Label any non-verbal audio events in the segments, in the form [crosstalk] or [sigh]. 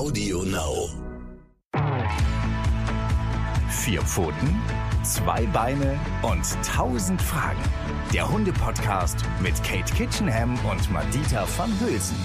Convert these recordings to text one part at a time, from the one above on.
Audio Now. Vier Pfoten, zwei Beine und tausend Fragen. Der Hunde-Podcast mit Kate Kitchenham und Madita van Hülsen.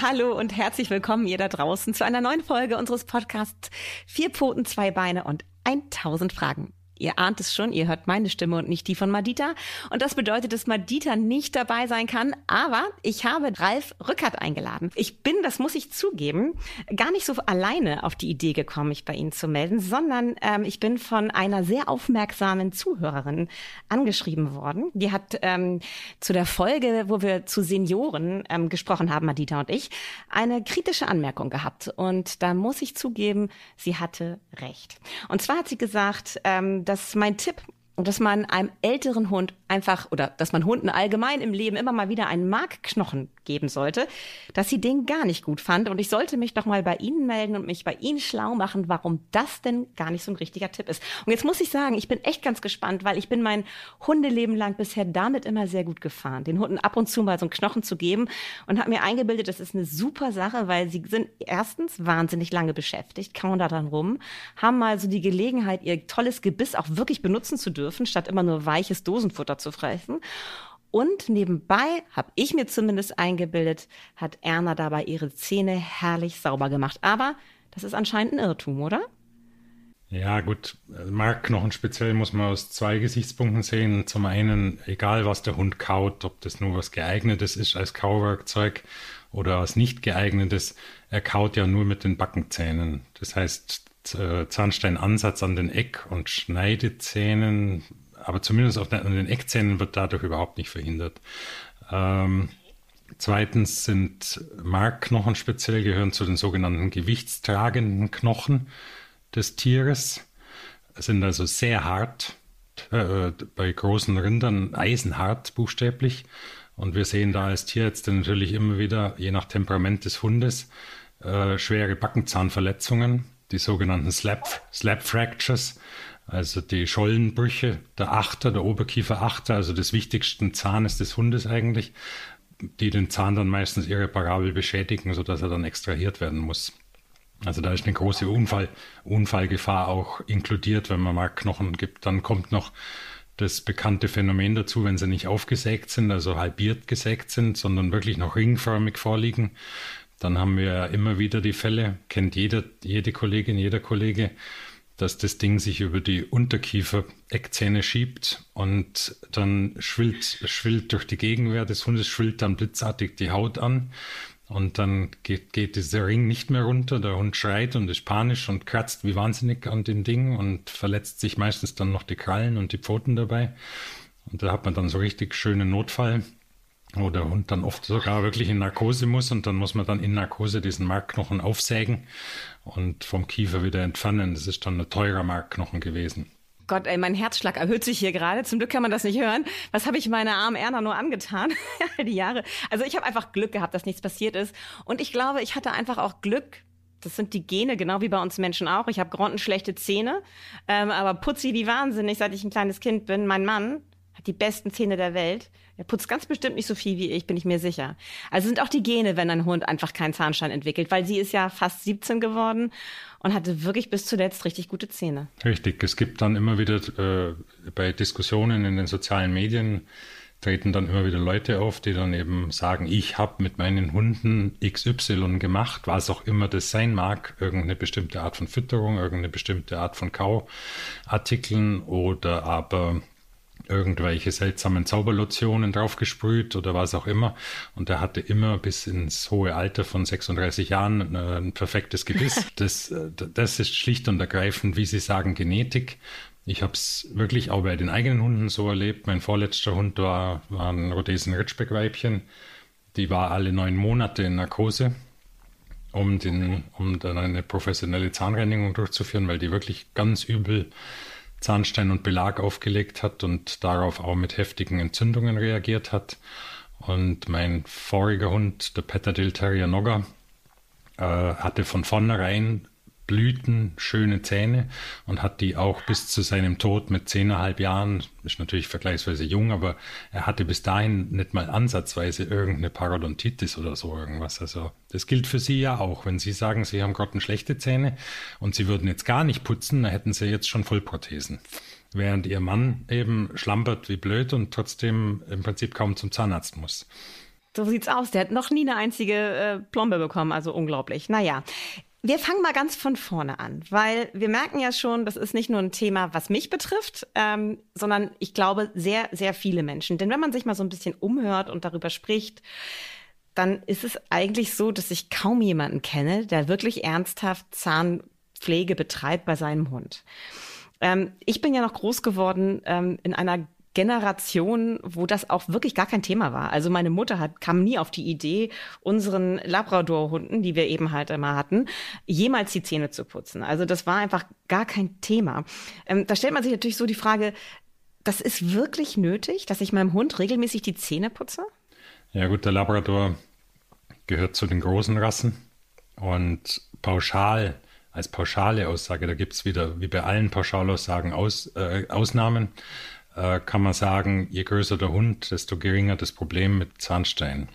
Hallo und herzlich willkommen ihr da draußen zu einer neuen Folge unseres Podcasts Vier Pfoten, zwei Beine und 1000 Fragen. Ihr ahnt es schon, ihr hört meine Stimme und nicht die von Madita. Und das bedeutet, dass Madita nicht dabei sein kann. Aber ich habe Ralf Rückert eingeladen. Ich bin, das muss ich zugeben, gar nicht so alleine auf die Idee gekommen, mich bei Ihnen zu melden, sondern ähm, ich bin von einer sehr aufmerksamen Zuhörerin angeschrieben worden. Die hat ähm, zu der Folge, wo wir zu Senioren ähm, gesprochen haben, Madita und ich, eine kritische Anmerkung gehabt. Und da muss ich zugeben, sie hatte recht. Und zwar hat sie gesagt, ähm, dass mein Tipp, dass man einem älteren Hund einfach oder dass man Hunden allgemein im Leben immer mal wieder einen Markknochen geben sollte, dass sie den gar nicht gut fand. Und ich sollte mich doch mal bei Ihnen melden und mich bei Ihnen schlau machen, warum das denn gar nicht so ein richtiger Tipp ist. Und jetzt muss ich sagen, ich bin echt ganz gespannt, weil ich bin mein Hundeleben lang bisher damit immer sehr gut gefahren, den Hunden ab und zu mal so einen Knochen zu geben und habe mir eingebildet, das ist eine super Sache, weil sie sind erstens wahnsinnig lange beschäftigt, kauen da dran rum, haben mal so die Gelegenheit, ihr tolles Gebiss auch wirklich benutzen zu dürfen, statt immer nur weiches Dosenfutter zu fressen. Und nebenbei, habe ich mir zumindest eingebildet, hat Erna dabei ihre Zähne herrlich sauber gemacht. Aber das ist anscheinend ein Irrtum, oder? Ja, gut. Markknochen speziell muss man aus zwei Gesichtspunkten sehen. Zum einen, egal was der Hund kaut, ob das nur was geeignetes ist als Kauwerkzeug oder was nicht geeignetes, er kaut ja nur mit den Backenzähnen. Das heißt, Zahnsteinansatz an den Eck- und Schneidezähnen aber zumindest auf den, Eckzähnen wird dadurch überhaupt nicht verhindert. Ähm, zweitens sind Markknochen speziell gehören zu den sogenannten gewichtstragenden Knochen des Tieres, sind also sehr hart, äh, bei großen Rindern eisenhart buchstäblich. Und wir sehen da als Tierärzte natürlich immer wieder, je nach Temperament des Hundes, äh, schwere Backenzahnverletzungen, die sogenannten Slap, Slap Fractures, also die Schollenbrüche der Achter, der Oberkieferachter, also des wichtigsten Zahnes des Hundes eigentlich, die den Zahn dann meistens irreparabel beschädigen, sodass er dann extrahiert werden muss. Also da ist eine große Unfall, Unfallgefahr auch inkludiert, wenn man mal Knochen gibt. Dann kommt noch das bekannte Phänomen dazu, wenn sie nicht aufgesägt sind, also halbiert gesägt sind, sondern wirklich noch ringförmig vorliegen. Dann haben wir immer wieder die Fälle, kennt jeder, jede Kollegin, jeder Kollege, dass das Ding sich über die Unterkiefer-Eckzähne schiebt und dann schwillt, schwillt durch die Gegenwehr des Hundes, schwillt dann blitzartig die Haut an und dann geht, geht dieser Ring nicht mehr runter. Der Hund schreit und ist panisch und kratzt wie wahnsinnig an dem Ding und verletzt sich meistens dann noch die Krallen und die Pfoten dabei. Und da hat man dann so richtig schönen Notfall wo der Hund dann oft sogar wirklich in Narkose muss und dann muss man dann in Narkose diesen Markknochen aufsägen und vom Kiefer wieder entfernen. Das ist dann ein teurer Markknochen gewesen. Gott, ey, mein Herzschlag erhöht sich hier gerade. Zum Glück kann man das nicht hören. Was habe ich meiner armen Erna nur angetan? [laughs] die Jahre. Also ich habe einfach Glück gehabt, dass nichts passiert ist. Und ich glaube, ich hatte einfach auch Glück. Das sind die Gene, genau wie bei uns Menschen auch. Ich habe grottenschlechte Zähne, ähm, aber putzi wie wahnsinnig, seit ich ein kleines Kind bin. Mein Mann hat die besten Zähne der Welt. Er putzt ganz bestimmt nicht so viel wie ich, bin ich mir sicher. Also sind auch die Gene, wenn ein Hund einfach keinen Zahnstein entwickelt, weil sie ist ja fast 17 geworden und hatte wirklich bis zuletzt richtig gute Zähne. Richtig, es gibt dann immer wieder äh, bei Diskussionen in den sozialen Medien treten dann immer wieder Leute auf, die dann eben sagen, ich habe mit meinen Hunden XY gemacht, was auch immer das sein mag, irgendeine bestimmte Art von Fütterung, irgendeine bestimmte Art von Kauartikeln oder aber irgendwelche seltsamen Zauberlotionen draufgesprüht oder was auch immer. Und er hatte immer bis ins hohe Alter von 36 Jahren äh, ein perfektes Gebiss. [laughs] Das, äh, das ist schlicht und ergreifend, wie Sie sagen, Genetik. Ich habe es wirklich auch bei den eigenen Hunden so erlebt. Mein vorletzter Hund war, war ein Rhodesen Ritschbeck-Weibchen. Die war alle neun Monate in Narkose, um, den, um dann eine professionelle Zahnreinigung durchzuführen, weil die wirklich ganz übel Zahnstein und Belag aufgelegt hat und darauf auch mit heftigen Entzündungen reagiert hat. Und mein voriger Hund, der Petadil Terrier Nogger, äh, hatte von vornherein Blüten, schöne Zähne und hat die auch bis zu seinem Tod mit zehneinhalb Jahren, ist natürlich vergleichsweise jung, aber er hatte bis dahin nicht mal ansatzweise irgendeine Parodontitis oder so irgendwas. Also das gilt für Sie ja auch. Wenn Sie sagen, Sie haben grottenschlechte Zähne und Sie würden jetzt gar nicht putzen, dann hätten Sie jetzt schon Vollprothesen. Während Ihr Mann eben schlampert wie blöd und trotzdem im Prinzip kaum zum Zahnarzt muss. So sieht's aus. Der hat noch nie eine einzige äh, Plombe bekommen, also unglaublich. Naja, wir fangen mal ganz von vorne an, weil wir merken ja schon, das ist nicht nur ein Thema, was mich betrifft, ähm, sondern ich glaube sehr, sehr viele Menschen. Denn wenn man sich mal so ein bisschen umhört und darüber spricht, dann ist es eigentlich so, dass ich kaum jemanden kenne, der wirklich ernsthaft Zahnpflege betreibt bei seinem Hund. Ähm, ich bin ja noch groß geworden ähm, in einer Generation, wo das auch wirklich gar kein Thema war. Also meine Mutter hat, kam nie auf die Idee, unseren Labrador-Hunden, die wir eben halt immer hatten, jemals die Zähne zu putzen. Also das war einfach gar kein Thema. Ähm, da stellt man sich natürlich so die Frage, das ist wirklich nötig, dass ich meinem Hund regelmäßig die Zähne putze? Ja gut, der Labrador gehört zu den großen Rassen und pauschal als pauschale Aussage, da gibt es wieder wie bei allen Pauschalaussagen Aus, äh, Ausnahmen äh, kann man sagen, je größer der Hund, desto geringer das Problem mit Zahnstein.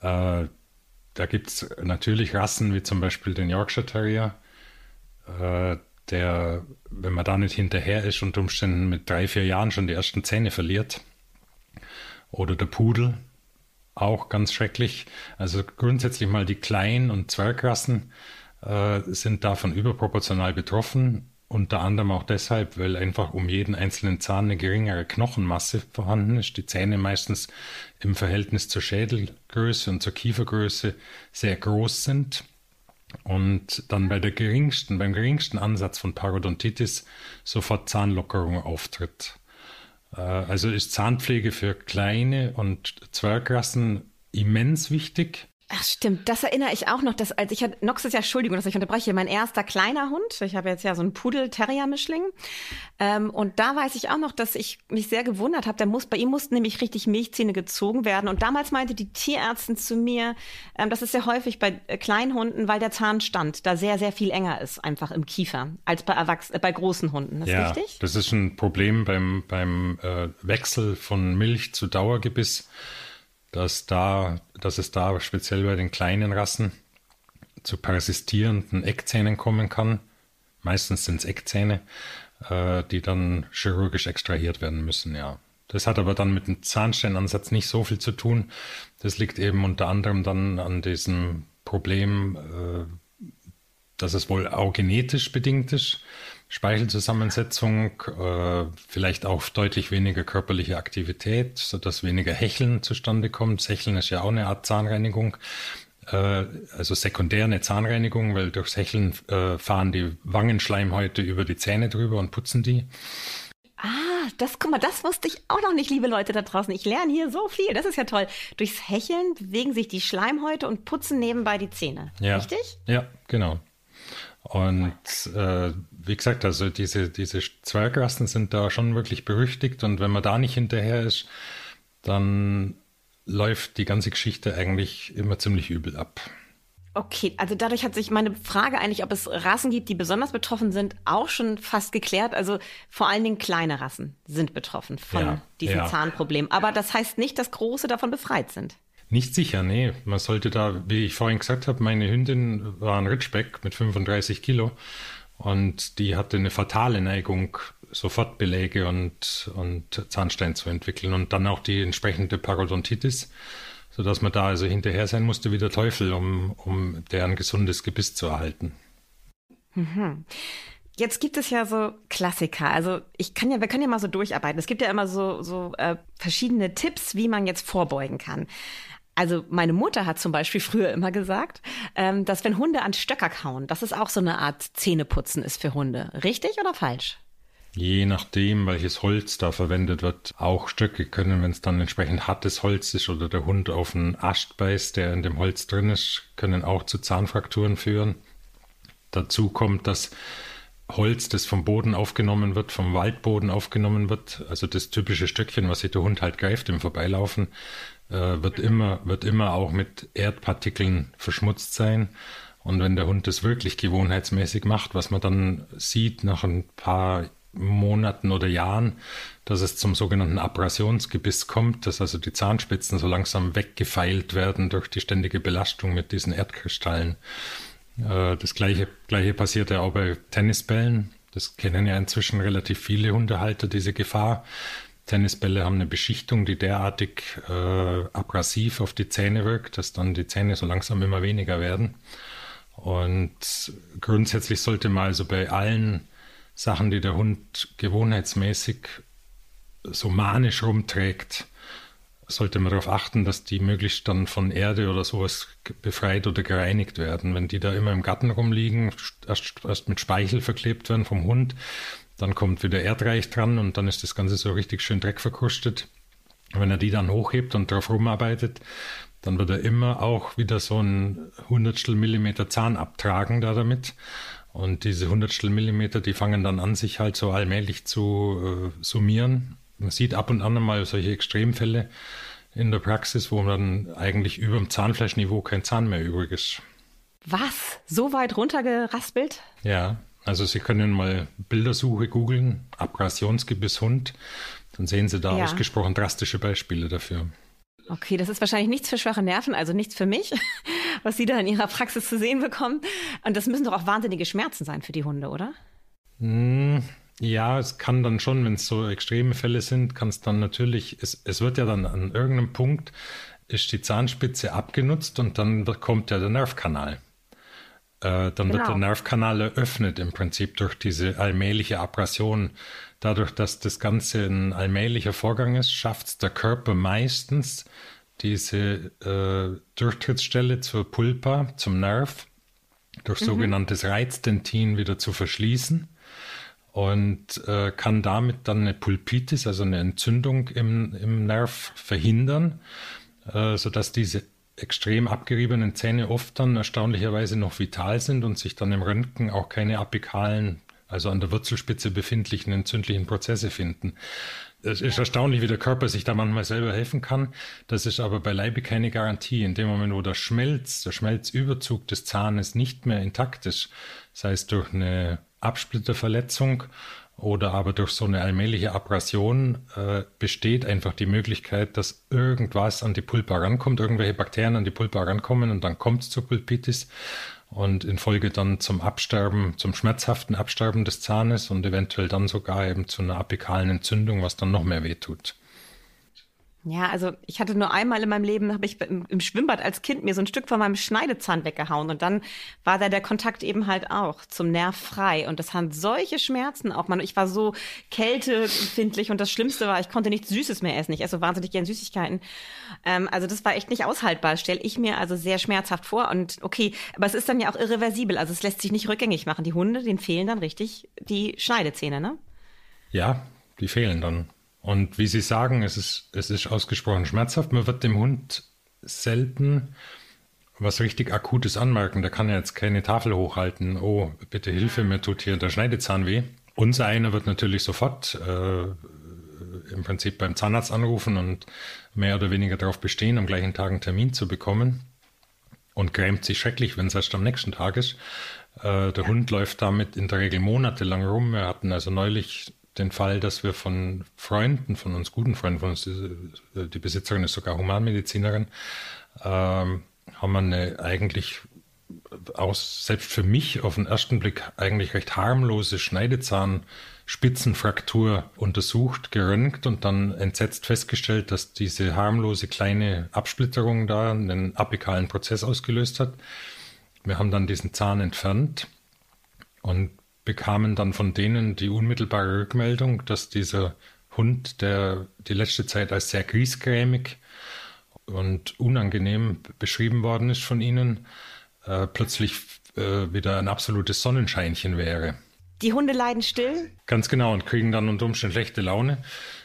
Äh, da gibt es natürlich Rassen wie zum Beispiel den Yorkshire Terrier, äh, der, wenn man da nicht hinterher ist, unter Umständen mit drei, vier Jahren schon die ersten Zähne verliert. Oder der Pudel, auch ganz schrecklich. Also grundsätzlich mal die Klein- und Zwergrassen äh, sind davon überproportional betroffen. Unter anderem auch deshalb, weil einfach um jeden einzelnen Zahn eine geringere Knochenmasse vorhanden ist. Die Zähne meistens im Verhältnis zur Schädelgröße und zur Kiefergröße sehr groß sind. Und dann bei der geringsten, beim geringsten Ansatz von Parodontitis sofort Zahnlockerung auftritt. Äh, also ist Zahnpflege für kleine und Zwergrassen immens wichtig. Ach stimmt, das erinnere ich auch noch, dass als ich hatte, Nox ist ja, Entschuldigung, dass ich unterbreche, mein erster kleiner Hund, ich habe jetzt ja so einen Pudel-Terrier-Mischling ähm, und da weiß ich auch noch, dass ich mich sehr gewundert habe, der muss, bei ihm mussten nämlich richtig Milchzähne gezogen werden und damals meinte die Tierärztin zu mir, ähm, das ist sehr häufig bei äh, Kleinhunden, weil der Zahnstand da sehr, sehr viel enger ist, einfach im Kiefer, als bei, Erwachs äh, bei großen Hunden, ist ja, richtig? das ist ein Problem beim, beim äh, Wechsel von Milch zu Dauergebiss dass, da, dass es da speziell bei den kleinen Rassen zu persistierenden Eckzähnen kommen kann. Meistens sind es Eckzähne, äh, die dann chirurgisch extrahiert werden müssen, ja. Das hat aber dann mit dem Zahnsteinansatz nicht so viel zu tun. Das liegt eben unter anderem dann an diesem Problem, äh, dass es wohl auch genetisch bedingt ist. Speichelzusammensetzung, äh, vielleicht auch deutlich weniger körperliche Aktivität, sodass weniger Hecheln zustande kommt. Hecheln ist ja auch eine Art Zahnreinigung, äh, also sekundär eine Zahnreinigung, weil durchs Hecheln äh, fahren die Wangenschleimhäute über die Zähne drüber und putzen die. Ah, das, guck mal, das wusste ich auch noch nicht, liebe Leute da draußen. Ich lerne hier so viel. Das ist ja toll. Durchs Hecheln bewegen sich die Schleimhäute und putzen nebenbei die Zähne. Ja. Richtig? Ja, genau. Und äh, wie gesagt, also diese, diese Zwergrassen sind da schon wirklich berüchtigt und wenn man da nicht hinterher ist, dann läuft die ganze Geschichte eigentlich immer ziemlich übel ab. Okay, also dadurch hat sich meine Frage eigentlich, ob es Rassen gibt, die besonders betroffen sind, auch schon fast geklärt. Also vor allen Dingen kleine Rassen sind betroffen von ja, diesem ja. Zahnproblem. Aber das heißt nicht, dass große davon befreit sind. Nicht sicher, nee. Man sollte da, wie ich vorhin gesagt habe, meine Hündin war ein Ritschbeck mit 35 Kilo und die hatte eine fatale Neigung, sofort Beläge und, und Zahnstein zu entwickeln und dann auch die entsprechende Parodontitis, sodass man da also hinterher sein musste wie der Teufel, um, um deren gesundes Gebiss zu erhalten. Mhm. Jetzt gibt es ja so Klassiker. Also ich kann ja, wir können ja mal so durcharbeiten. Es gibt ja immer so, so äh, verschiedene Tipps, wie man jetzt vorbeugen kann. Also meine Mutter hat zum Beispiel früher immer gesagt, ähm, dass wenn Hunde an Stöcker kauen, dass es auch so eine Art Zähneputzen ist für Hunde. Richtig oder falsch? Je nachdem, welches Holz da verwendet wird. Auch Stöcke können, wenn es dann entsprechend hartes Holz ist oder der Hund auf einen Ast beißt, der in dem Holz drin ist, können auch zu Zahnfrakturen führen. Dazu kommt, dass Holz, das vom Boden aufgenommen wird, vom Waldboden aufgenommen wird, also das typische Stöckchen, was sich der Hund halt greift im Vorbeilaufen, äh, wird, immer, wird immer auch mit Erdpartikeln verschmutzt sein. Und wenn der Hund das wirklich gewohnheitsmäßig macht, was man dann sieht nach ein paar Monaten oder Jahren, dass es zum sogenannten Abrasionsgebiss kommt, dass also die Zahnspitzen so langsam weggefeilt werden durch die ständige Belastung mit diesen Erdkristallen. Äh, das gleiche, gleiche passiert ja auch bei Tennisbällen. Das kennen ja inzwischen relativ viele Hundehalter, diese Gefahr. Tennisbälle haben eine Beschichtung, die derartig äh, abrasiv auf die Zähne wirkt, dass dann die Zähne so langsam immer weniger werden. Und grundsätzlich sollte man also bei allen Sachen, die der Hund gewohnheitsmäßig so manisch rumträgt, sollte man darauf achten, dass die möglichst dann von Erde oder sowas befreit oder gereinigt werden. Wenn die da immer im Garten rumliegen, erst, erst mit Speichel verklebt werden vom Hund, dann kommt wieder Erdreich dran und dann ist das Ganze so richtig schön dreckverkrustet. Wenn er die dann hochhebt und darauf rumarbeitet, dann wird er immer auch wieder so ein Hundertstel Millimeter Zahn abtragen da damit. Und diese Hundertstel Millimeter, die fangen dann an, sich halt so allmählich zu äh, summieren. Man sieht ab und an mal solche Extremfälle in der Praxis, wo dann eigentlich über dem Zahnfleischniveau kein Zahn mehr übrig ist. Was? So weit runtergeraspelt? Ja, also Sie können mal Bildersuche googeln, Abrasionsgebiss Hund, dann sehen Sie da ja. ausgesprochen drastische Beispiele dafür. Okay, das ist wahrscheinlich nichts für schwache Nerven, also nichts für mich, [laughs] was Sie da in Ihrer Praxis zu sehen bekommen. Und das müssen doch auch wahnsinnige Schmerzen sein für die Hunde, oder? Hm, ja, es kann dann schon, wenn es so extreme Fälle sind, kann es dann natürlich, es, es wird ja dann an irgendeinem Punkt, ist die Zahnspitze abgenutzt und dann kommt ja der Nervkanal. Äh, dann genau. wird der genau. Nervkanal eröffnet im Prinzip durch diese allmähliche Abrasion. Dadurch, dass das Ganze ein allmählicher Vorgang ist, schafft es der Körper meistens, diese äh, Durchtrittsstelle zur Pulpa, zum Nerv, durch mhm. sogenanntes Reizdentin wieder zu verschließen und äh, kann damit dann eine Pulpitis, also eine Entzündung im, im Nerv verhindern, äh, sodass diese extrem abgeriebenen Zähne oft dann erstaunlicherweise noch vital sind und sich dann im Röntgen auch keine apikalen, also an der Wurzelspitze befindlichen entzündlichen Prozesse finden. Es ist erstaunlich, wie der Körper sich da manchmal selber helfen kann. Das ist aber beileibe keine Garantie. In dem Moment, wo der Schmelz, der Schmelzüberzug des Zahnes nicht mehr intakt ist, sei es durch eine Absplitterverletzung oder aber durch so eine allmähliche Abrasion äh, besteht einfach die Möglichkeit, dass irgendwas an die Pulpa rankommt, irgendwelche Bakterien an die Pulpa rankommen und dann kommt es zur Pulpitis und in Folge dann zum Absterben, zum schmerzhaften Absterben des Zahnes und eventuell dann sogar eben zu einer apikalen Entzündung, was dann noch mehr wehtut. Ja, also ich hatte nur einmal in meinem Leben, habe ich im, im, Schwimmbad als Kind mir so ein Stück von meinem Schneidezahn weggehauen und dann war da der Kontakt eben halt auch zum Nerv frei und das haben solche Schmerzen auch. Man, ich war so kälteempfindlich und das Schlimmste war, ich konnte nichts Süßes mehr essen. Ich esse so wahnsinnig gern Süßigkeiten. Ähm, also das war echt nicht aushaltbar, stelle ich mir also sehr schmerzhaft vor und okay, aber es ist dann ja auch irreversibel, also es lässt sich nicht rückgängig machen. Die Hunde, denen fehlen dann richtig die Schneidezähne, ne? Ja, die fehlen dann. Und wie Sie sagen, es ist, es ist ausgesprochen schmerzhaft. Man wird dem Hund selten was richtig Akutes anmerken. Der kann ja jetzt keine Tafel hochhalten. Oh, bitte Hilfe, mir tut hier der Schneidezahn weh. Unser einer wird natürlich sofort äh, im Prinzip beim Zahnarzt anrufen und mehr oder weniger darauf bestehen, am gleichen Tag einen Termin zu bekommen und grämt sich schrecklich, wenn es erst am nächsten Tag ist. Äh, der ja. Hund läuft damit in der Regel monatelang rum. Wir hatten also neulich den Fall, dass wir von Freunden, von uns guten Freunden, von uns, die, die Besitzerin ist sogar Humanmedizinerin, ähm, haben wir eine eigentlich aus, selbst für mich auf den ersten Blick eigentlich recht harmlose Schneidezahnspitzenfraktur untersucht, geröntgt und dann entsetzt festgestellt, dass diese harmlose kleine Absplitterung da einen apikalen Prozess ausgelöst hat. Wir haben dann diesen Zahn entfernt und bekamen dann von denen die unmittelbare Rückmeldung, dass dieser Hund, der die letzte Zeit als sehr griesgrämig und unangenehm beschrieben worden ist von ihnen, äh, plötzlich äh, wieder ein absolutes Sonnenscheinchen wäre. Die Hunde leiden still? Ganz genau und kriegen dann unter Umständen schlechte Laune.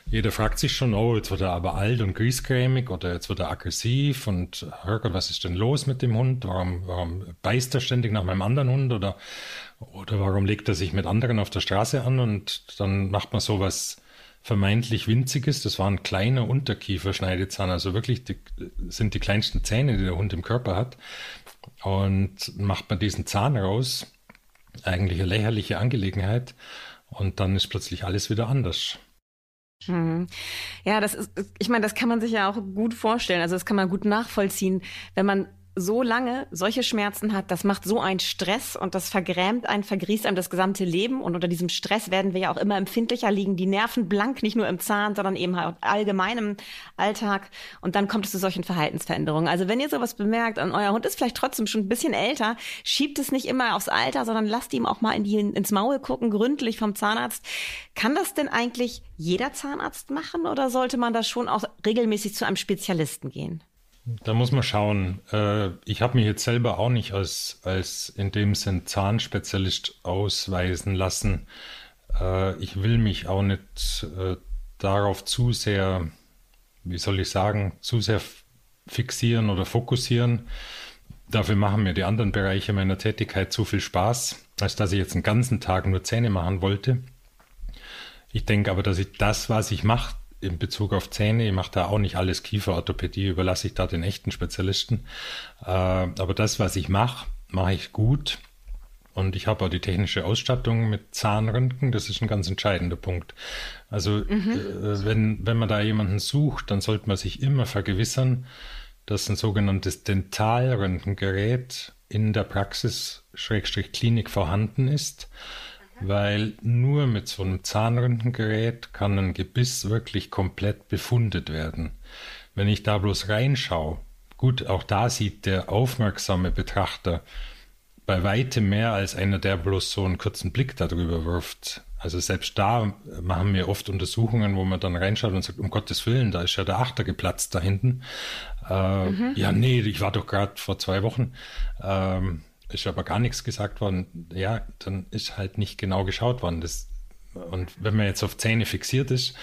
Jeder fragt sich schon, oh, jetzt wird er aber alt und griesgrämig oder jetzt wird er aggressiv und Herrgott, was ist denn los mit dem Hund? Warum, warum beißt er ständig nach meinem anderen Hund oder, oder warum legt er sich mit anderen auf der Straße an und dann macht man sowas vermeintlich winzig ist. Das war ein kleiner Unterkieferschneidezahn, also wirklich die, sind die kleinsten Zähne, die der Hund im Körper hat. Und macht man diesen Zahn raus, eigentlich eine lächerliche Angelegenheit. Und dann ist plötzlich alles wieder anders. Hm. Ja, das ist, ich meine, das kann man sich ja auch gut vorstellen. Also das kann man gut nachvollziehen, wenn man so lange solche Schmerzen hat, das macht so einen Stress und das vergrämt einen, vergrießt einem das gesamte Leben. Und unter diesem Stress werden wir ja auch immer empfindlicher, liegen die Nerven blank, nicht nur im Zahn, sondern eben halt allgemein im Alltag. Und dann kommt es zu solchen Verhaltensveränderungen. Also wenn ihr sowas bemerkt und euer Hund ist vielleicht trotzdem schon ein bisschen älter, schiebt es nicht immer aufs Alter, sondern lasst ihm auch mal in die, ins Maul gucken, gründlich vom Zahnarzt. Kann das denn eigentlich jeder Zahnarzt machen oder sollte man da schon auch regelmäßig zu einem Spezialisten gehen? Da muss man schauen. Äh, ich habe mich jetzt selber auch nicht als, als in dem Sinn Zahnspezialist ausweisen lassen. Äh, ich will mich auch nicht äh, darauf zu sehr, wie soll ich sagen, zu sehr fixieren oder fokussieren. Dafür machen mir die anderen Bereiche meiner Tätigkeit zu viel Spaß, als dass ich jetzt einen ganzen Tag nur Zähne machen wollte. Ich denke aber, dass ich das, was ich mache, in Bezug auf Zähne, ich mache da auch nicht alles Kieferorthopädie, überlasse ich da den echten Spezialisten. Äh, aber das, was ich mache, mache ich gut. Und ich habe auch die technische Ausstattung mit Zahnröntgen, das ist ein ganz entscheidender Punkt. Also mhm. wenn, wenn man da jemanden sucht, dann sollte man sich immer vergewissern, dass ein sogenanntes Dentalröntgengerät in der Praxis Schrägstrich Klinik vorhanden ist weil nur mit so einem Zahnröntgengerät kann ein Gebiss wirklich komplett befundet werden. Wenn ich da bloß reinschaue, gut, auch da sieht der aufmerksame Betrachter bei weitem mehr als einer, der bloß so einen kurzen Blick darüber wirft. Also selbst da machen wir oft Untersuchungen, wo man dann reinschaut und sagt, um Gottes Willen, da ist ja der Achter geplatzt da hinten. Äh, mhm. Ja, nee, ich war doch gerade vor zwei Wochen. Ähm, ist aber gar nichts gesagt worden, ja, dann ist halt nicht genau geschaut worden. Das, und wenn man jetzt auf Zähne fixiert ist,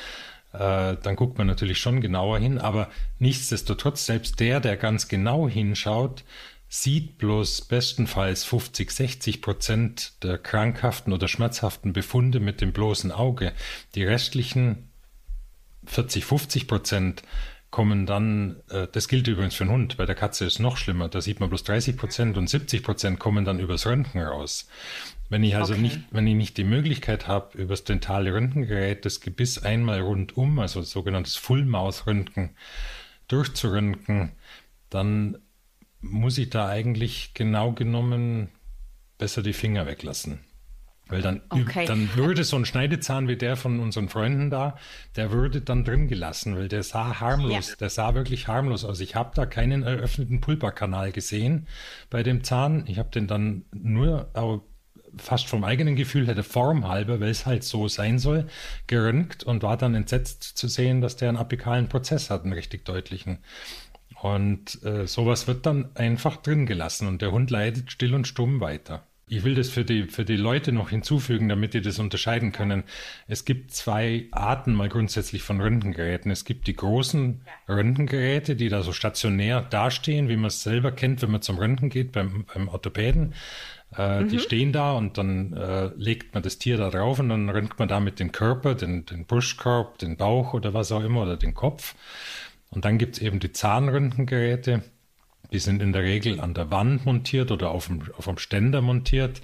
äh, dann guckt man natürlich schon genauer hin, aber nichtsdestotrotz, selbst der, der ganz genau hinschaut, sieht bloß bestenfalls 50, 60 Prozent der krankhaften oder schmerzhaften Befunde mit dem bloßen Auge. Die restlichen 40, 50 Prozent kommen dann, äh, das gilt übrigens für einen Hund, bei der Katze ist es noch schlimmer, da sieht man bloß 30 Prozent und 70 Prozent kommen dann übers Röntgen raus. Wenn ich also okay. nicht, wenn ich nicht die Möglichkeit habe, übers dentale Röntgengerät das Gebiss einmal rundum, also sogenanntes Full-Mouth-Röntgen, durchzuröntgen, dann muss ich da eigentlich genau genommen besser die Finger weglassen. Weil dann, okay. dann würde so ein Schneidezahn wie der von unseren Freunden da, der würde dann drin gelassen, weil der sah harmlos, ja. der sah wirklich harmlos aus. Ich habe da keinen eröffneten Pulperkanal gesehen bei dem Zahn. Ich habe den dann nur, aber fast vom eigenen Gefühl hätte Form halber, weil es halt so sein soll, geröntgt und war dann entsetzt zu sehen, dass der einen apikalen Prozess hat, einen richtig deutlichen. Und äh, sowas wird dann einfach drin gelassen und der Hund leidet still und stumm weiter. Ich will das für die, für die Leute noch hinzufügen, damit die das unterscheiden können. Es gibt zwei Arten mal grundsätzlich von Röntgengeräten. Es gibt die großen Röntgengeräte, die da so stationär dastehen, wie man es selber kennt, wenn man zum Röntgen geht beim, beim Orthopäden. Äh, mhm. Die stehen da und dann äh, legt man das Tier da drauf und dann röntgt man damit den Körper, den, den Brustkorb, den Bauch oder was auch immer oder den Kopf. Und dann gibt es eben die Zahnröntgengeräte die sind in der Regel an der Wand montiert oder auf dem, auf dem Ständer montiert,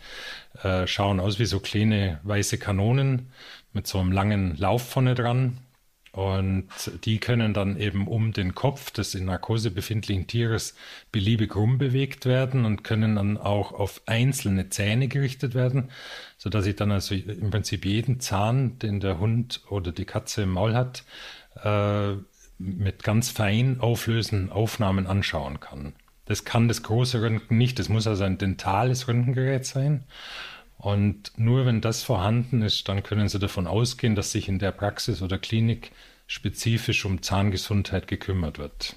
äh, schauen aus wie so kleine weiße Kanonen mit so einem langen Lauf vorne dran. Und die können dann eben um den Kopf des in Narkose befindlichen Tieres beliebig rumbewegt werden und können dann auch auf einzelne Zähne gerichtet werden, sodass ich dann also im Prinzip jeden Zahn, den der Hund oder die Katze im Maul hat, äh, mit ganz fein auflösenden Aufnahmen anschauen kann. Das kann das große Röntgen nicht. Das muss also ein dentales Röntgengerät sein. Und nur wenn das vorhanden ist, dann können Sie davon ausgehen, dass sich in der Praxis oder Klinik spezifisch um Zahngesundheit gekümmert wird.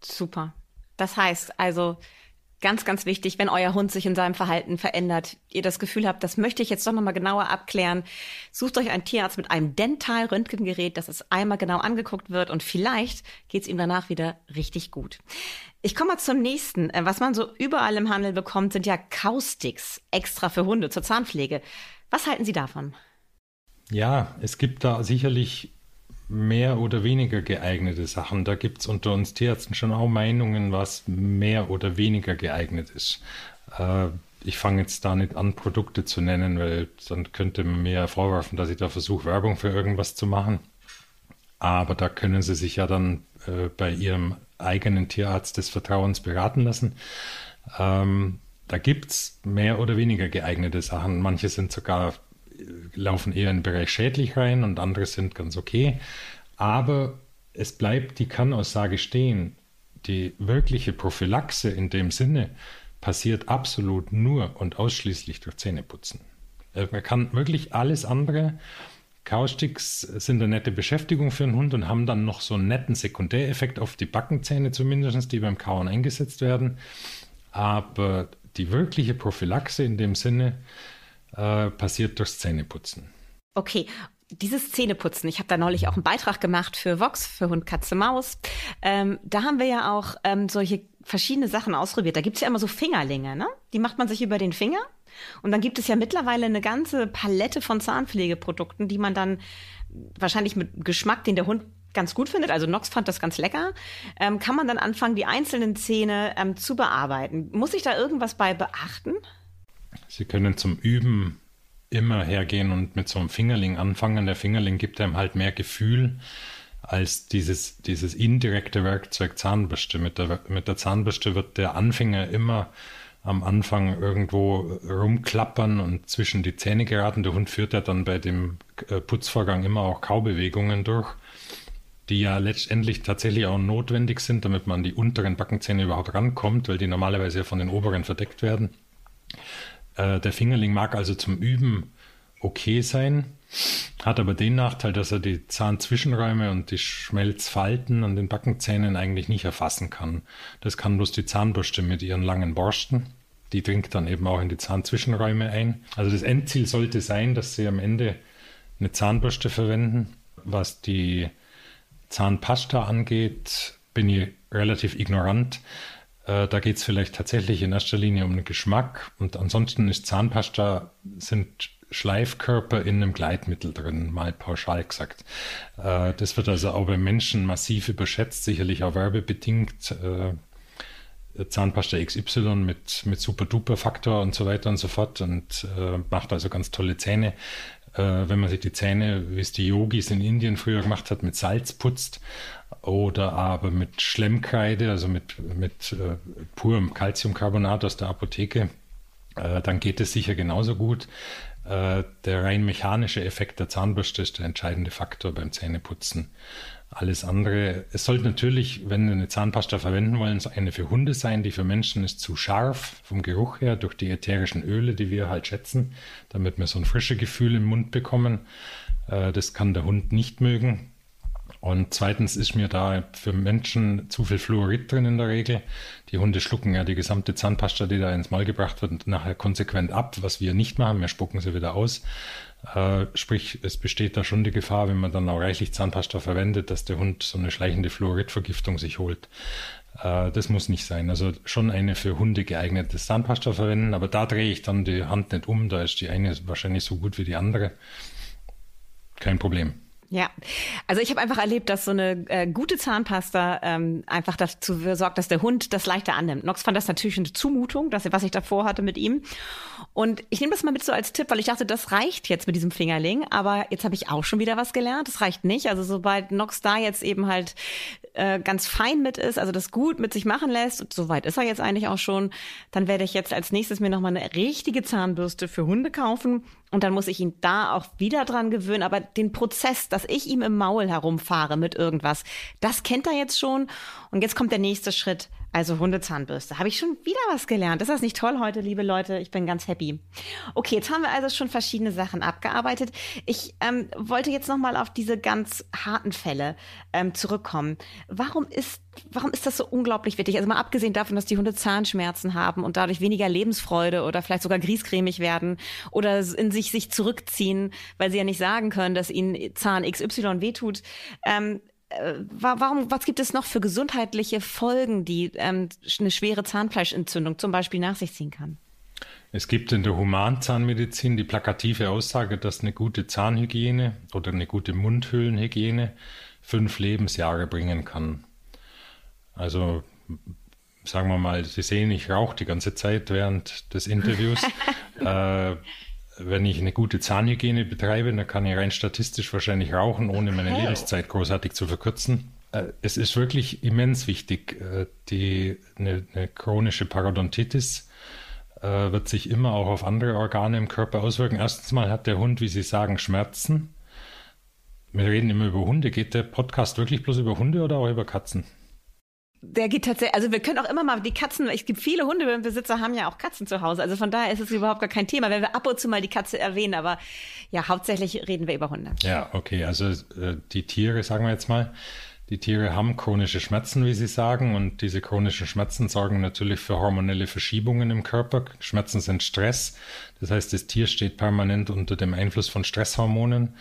Super. Das heißt also, Ganz, ganz wichtig, wenn euer Hund sich in seinem Verhalten verändert, ihr das Gefühl habt, das möchte ich jetzt doch nochmal genauer abklären, sucht euch einen Tierarzt mit einem Dental-Röntgengerät, dass es einmal genau angeguckt wird und vielleicht geht's ihm danach wieder richtig gut. Ich komme mal zum nächsten. Äh, was man so überall im Handel bekommt, sind ja Kausticks, extra für Hunde zur Zahnpflege. Was halten Sie davon? Ja, es gibt da sicherlich mehr oder weniger geeignete Sachen. Da gibt es unter uns Tierärzten schon auch Meinungen, was mehr oder weniger geeignet ist. Äh, ich fange jetzt da nicht an, Produkte zu nennen, weil dann könnte man mir vorwerfen, dass ich da versuche, Werbung für irgendwas zu machen. Aber da können Sie sich ja dann äh, bei Ihrem eigenen Tierarzt des Vertrauens beraten lassen. Ähm, da gibt es mehr oder weniger geeignete Sachen. Manche sind sogar, laufen eher in den Bereich schädlich rein und andere sind ganz okay. Aber es bleibt die Kannaussage stehen. Die wirkliche Prophylaxe in dem Sinne passiert absolut nur und ausschließlich durch Zähneputzen. Äh, man kann wirklich alles andere Kausticks sind eine nette Beschäftigung für einen Hund und haben dann noch so einen netten Sekundäreffekt auf die Backenzähne zumindest, die beim Kauen eingesetzt werden. Aber die wirkliche Prophylaxe in dem Sinne äh, passiert durchs Zähneputzen. Okay, dieses Zähneputzen, ich habe da neulich auch einen Beitrag gemacht für Vox, für Hund, Katze, Maus. Ähm, da haben wir ja auch ähm, solche verschiedene Sachen ausprobiert. Da gibt es ja immer so Fingerlinge, ne? Die macht man sich über den Finger und dann gibt es ja mittlerweile eine ganze Palette von Zahnpflegeprodukten, die man dann wahrscheinlich mit Geschmack, den der Hund ganz gut findet, also Nox fand das ganz lecker, ähm, kann man dann anfangen, die einzelnen Zähne ähm, zu bearbeiten. Muss ich da irgendwas bei beachten? Sie können zum Üben immer hergehen und mit so einem Fingerling anfangen. Der Fingerling gibt einem halt mehr Gefühl als dieses, dieses indirekte Werkzeug Zahnbürste. Mit der, mit der Zahnbürste wird der Anfänger immer am Anfang irgendwo rumklappern und zwischen die Zähne geraten. Der Hund führt ja dann bei dem äh, Putzvorgang immer auch Kaubewegungen durch, die ja letztendlich tatsächlich auch notwendig sind, damit man an die unteren Backenzähne überhaupt rankommt, weil die normalerweise ja von den oberen verdeckt werden. Äh, der Fingerling mag also zum Üben okay sein, hat aber den Nachteil, dass er die Zahnzwischenräume und die Schmelzfalten an den Backenzähnen eigentlich nicht erfassen kann. Das kann bloß die Zahnbürste mit ihren langen Borsten die dringt dann eben auch in die Zahnzwischenräume ein. Also das Endziel sollte sein, dass Sie am Ende eine Zahnbürste verwenden. Was die Zahnpasta angeht, bin ich relativ ignorant. Äh, da geht es vielleicht tatsächlich in erster Linie um den Geschmack. Und ansonsten ist Zahnpasta, sind Schleifkörper in einem Gleitmittel drin, mal pauschal gesagt. Äh, das wird also auch bei Menschen massiv überschätzt, sicherlich auch werbebedingt. Äh, Zahnpasta XY mit, mit Super-Duper-Faktor und so weiter und so fort und äh, macht also ganz tolle Zähne. Äh, wenn man sich die Zähne, wie es die Yogis in Indien früher gemacht hat, mit Salz putzt oder aber mit Schlemmkreide, also mit, mit äh, purem Calciumcarbonat aus der Apotheke, äh, dann geht es sicher genauso gut. Äh, der rein mechanische Effekt der Zahnbürste ist der entscheidende Faktor beim Zähneputzen. Alles andere, es sollte natürlich, wenn wir eine Zahnpasta verwenden wollen, eine für Hunde sein, die für Menschen ist zu scharf vom Geruch her durch die ätherischen Öle, die wir halt schätzen, damit wir so ein frisches Gefühl im Mund bekommen. Äh, das kann der Hund nicht mögen. Und zweitens ist mir da für Menschen zu viel Fluorid drin in der Regel. Die Hunde schlucken ja die gesamte Zahnpasta, die da ins Maul gebracht wird, nachher konsequent ab, was wir nicht machen. Wir spucken sie wieder aus. Äh, sprich, es besteht da schon die Gefahr, wenn man dann auch reichlich Zahnpasta verwendet, dass der Hund so eine schleichende Fluoridvergiftung sich holt. Äh, das muss nicht sein. Also schon eine für Hunde geeignete Zahnpasta verwenden, aber da drehe ich dann die Hand nicht um. Da ist die eine wahrscheinlich so gut wie die andere. Kein Problem. Ja, also ich habe einfach erlebt, dass so eine äh, gute Zahnpasta ähm, einfach dazu sorgt, dass der Hund das leichter annimmt. Nox fand das natürlich eine Zumutung, dass, was ich davor hatte mit ihm. Und ich nehme das mal mit so als Tipp, weil ich dachte, das reicht jetzt mit diesem Fingerling. Aber jetzt habe ich auch schon wieder was gelernt. Das reicht nicht. Also sobald Nox da jetzt eben halt äh, ganz fein mit ist, also das gut mit sich machen lässt, und soweit ist er jetzt eigentlich auch schon, dann werde ich jetzt als nächstes mir nochmal eine richtige Zahnbürste für Hunde kaufen und dann muss ich ihn da auch wieder dran gewöhnen. Aber den Prozess, dass ich ihm im Maul herumfahre mit irgendwas, das kennt er jetzt schon. Und jetzt kommt der nächste Schritt. Also Hundezahnbürste. Habe ich schon wieder was gelernt. Ist das nicht toll heute, liebe Leute? Ich bin ganz happy. Okay, jetzt haben wir also schon verschiedene Sachen abgearbeitet. Ich ähm, wollte jetzt noch mal auf diese ganz harten Fälle ähm, zurückkommen. Warum ist warum ist das so unglaublich wichtig? Also mal abgesehen davon, dass die Hunde Zahnschmerzen haben und dadurch weniger Lebensfreude oder vielleicht sogar griesgrämig werden oder in sich sich zurückziehen, weil sie ja nicht sagen können, dass ihnen Zahn XY wehtut. Ähm, äh, warum, was gibt es noch für gesundheitliche Folgen, die ähm, eine schwere Zahnfleischentzündung zum Beispiel nach sich ziehen kann? Es gibt in der Humanzahnmedizin die plakative Aussage, dass eine gute Zahnhygiene oder eine gute Mundhöhlenhygiene fünf Lebensjahre bringen kann. Also sagen wir mal, Sie sehen, ich rauche die ganze Zeit während des Interviews. [laughs] äh, wenn ich eine gute Zahnhygiene betreibe, dann kann ich rein statistisch wahrscheinlich rauchen, ohne meine. Lebenszeit großartig zu verkürzen. Äh, es ist wirklich immens wichtig. Äh, die, eine, eine chronische Parodontitis äh, wird sich immer auch auf andere Organe im Körper auswirken. Erstens mal hat der Hund, wie Sie sagen, Schmerzen. Wir reden immer über Hunde. Geht der Podcast wirklich bloß über Hunde oder auch über Katzen? Der geht tatsächlich, also wir können auch immer mal die Katzen, es gibt viele Hundebesitzer haben ja auch Katzen zu Hause, also von daher ist es überhaupt gar kein Thema, wenn wir ab und zu mal die Katze erwähnen, aber ja, hauptsächlich reden wir über Hunde. Ja, okay, also äh, die Tiere, sagen wir jetzt mal, die Tiere haben chronische Schmerzen, wie Sie sagen, und diese chronischen Schmerzen sorgen natürlich für hormonelle Verschiebungen im Körper. Schmerzen sind Stress, das heißt, das Tier steht permanent unter dem Einfluss von Stresshormonen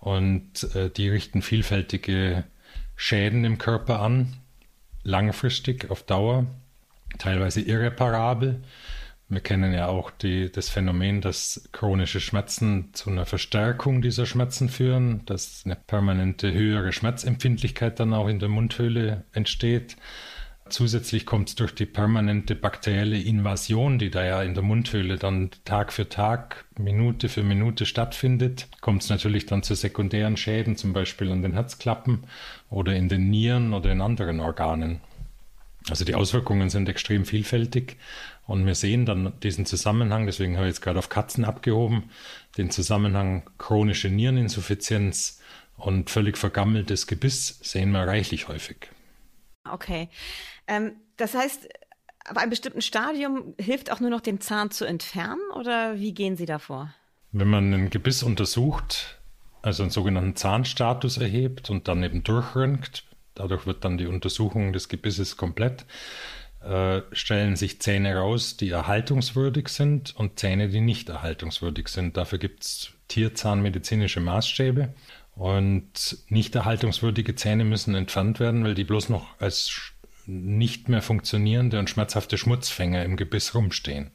und äh, die richten vielfältige Schäden im Körper an langfristig auf Dauer, teilweise irreparabel. Wir kennen ja auch die, das Phänomen, dass chronische Schmerzen zu einer Verstärkung dieser Schmerzen führen, dass eine permanente höhere Schmerzempfindlichkeit dann auch in der Mundhöhle entsteht. Zusätzlich kommt es durch die permanente bakterielle Invasion, die da ja in der Mundhöhle dann Tag für Tag, Minute für Minute stattfindet, kommt es natürlich dann zu sekundären Schäden, zum Beispiel an den Herzklappen oder in den Nieren oder in anderen Organen. Also die Auswirkungen sind extrem vielfältig und wir sehen dann diesen Zusammenhang, deswegen habe ich jetzt gerade auf Katzen abgehoben, den Zusammenhang chronische Niereninsuffizienz und völlig vergammeltes Gebiss sehen wir reichlich häufig. Okay. Ähm, das heißt, ab einem bestimmten Stadium hilft auch nur noch den Zahn zu entfernen oder wie gehen Sie davor? Wenn man ein Gebiss untersucht, also einen sogenannten Zahnstatus erhebt und dann eben durchröntgt, dadurch wird dann die Untersuchung des Gebisses komplett, äh, stellen sich Zähne raus, die erhaltungswürdig sind und Zähne, die nicht erhaltungswürdig sind. Dafür gibt es tierzahnmedizinische Maßstäbe. Und nicht erhaltungswürdige Zähne müssen entfernt werden, weil die bloß noch als nicht mehr funktionierende und schmerzhafte Schmutzfänger im Gebiss rumstehen.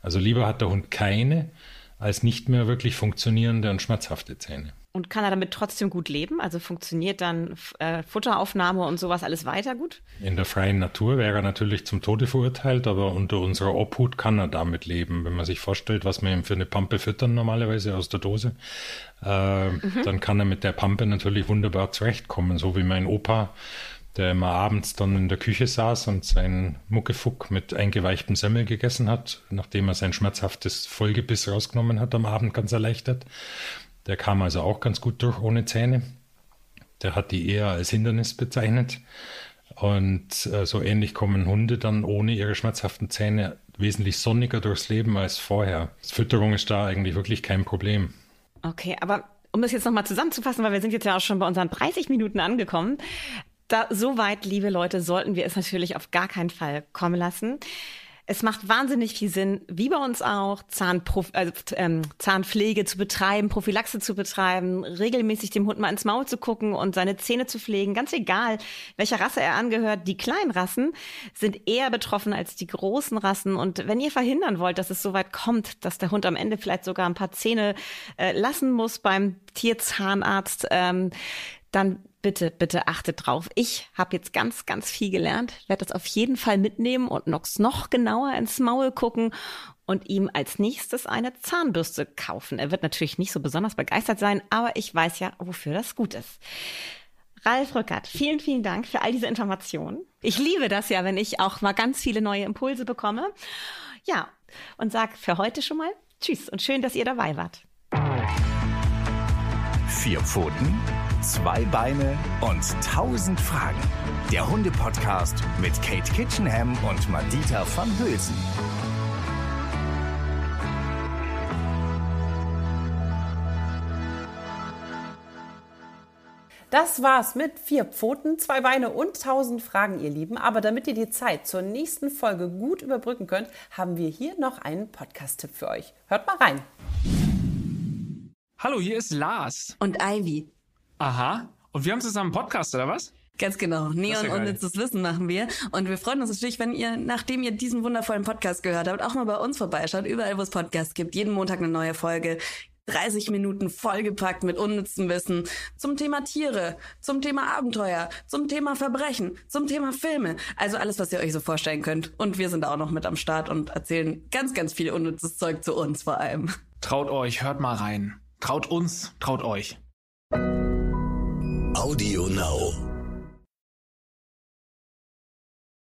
Also lieber hat der Hund keine als nicht mehr wirklich funktionierende und schmerzhafte Zähne. Und kann er damit trotzdem gut leben? Also funktioniert dann äh, Futteraufnahme und sowas alles weiter gut? In der freien Natur wäre er natürlich zum Tode verurteilt, aber unter unserer Obhut kann er damit leben. Wenn man sich vorstellt, was wir ihm für eine Pampe füttern normalerweise aus der Dose, äh, mhm. dann kann er mit der Pampe natürlich wunderbar zurechtkommen, so wie mein Opa der immer abends dann in der Küche saß und seinen Muckefuck mit eingeweichtem Semmel gegessen hat, nachdem er sein schmerzhaftes Vollgebiss rausgenommen hat am Abend ganz erleichtert. Der kam also auch ganz gut durch ohne Zähne. Der hat die eher als Hindernis bezeichnet. Und äh, so ähnlich kommen Hunde dann ohne ihre schmerzhaften Zähne wesentlich sonniger durchs Leben als vorher. Fütterung ist da eigentlich wirklich kein Problem. Okay, aber um das jetzt nochmal zusammenzufassen, weil wir sind jetzt ja auch schon bei unseren 30 Minuten angekommen. Da, so weit, liebe Leute, sollten wir es natürlich auf gar keinen Fall kommen lassen. Es macht wahnsinnig viel Sinn, wie bei uns auch, Zahnprof also, ähm, Zahnpflege zu betreiben, Prophylaxe zu betreiben, regelmäßig dem Hund mal ins Maul zu gucken und seine Zähne zu pflegen. Ganz egal, welcher Rasse er angehört. Die kleinen Rassen sind eher betroffen als die großen Rassen. Und wenn ihr verhindern wollt, dass es so weit kommt, dass der Hund am Ende vielleicht sogar ein paar Zähne äh, lassen muss beim Tierzahnarzt, ähm, dann bitte, bitte achtet drauf. Ich habe jetzt ganz, ganz viel gelernt, werde das auf jeden Fall mitnehmen und Nox noch genauer ins Maul gucken und ihm als nächstes eine Zahnbürste kaufen. Er wird natürlich nicht so besonders begeistert sein, aber ich weiß ja, wofür das gut ist. Ralf Rückert, vielen, vielen Dank für all diese Informationen. Ich liebe das ja, wenn ich auch mal ganz viele neue Impulse bekomme. Ja, und sag für heute schon mal Tschüss und schön, dass ihr dabei wart. Vier Pfoten Zwei Beine und tausend Fragen. Der Hunde-Podcast mit Kate Kitchenham und Madita van Hülsen. Das war's mit vier Pfoten, zwei Beine und tausend Fragen, ihr Lieben. Aber damit ihr die Zeit zur nächsten Folge gut überbrücken könnt, haben wir hier noch einen Podcast-Tipp für euch. Hört mal rein. Hallo, hier ist Lars. Und Ivy. Aha. Und wir haben zusammen einen Podcast, oder was? Ganz genau. Neon ja unnützes Wissen machen wir. Und wir freuen uns natürlich, wenn ihr, nachdem ihr diesen wundervollen Podcast gehört habt, auch mal bei uns vorbeischaut. Überall, wo es Podcasts gibt. Jeden Montag eine neue Folge. 30 Minuten vollgepackt mit unnützem Wissen zum Thema Tiere, zum Thema Abenteuer, zum Thema Verbrechen, zum Thema Filme. Also alles, was ihr euch so vorstellen könnt. Und wir sind auch noch mit am Start und erzählen ganz, ganz viel unnützes Zeug zu uns vor allem. Traut euch, hört mal rein. Traut uns, traut euch. Audio Now.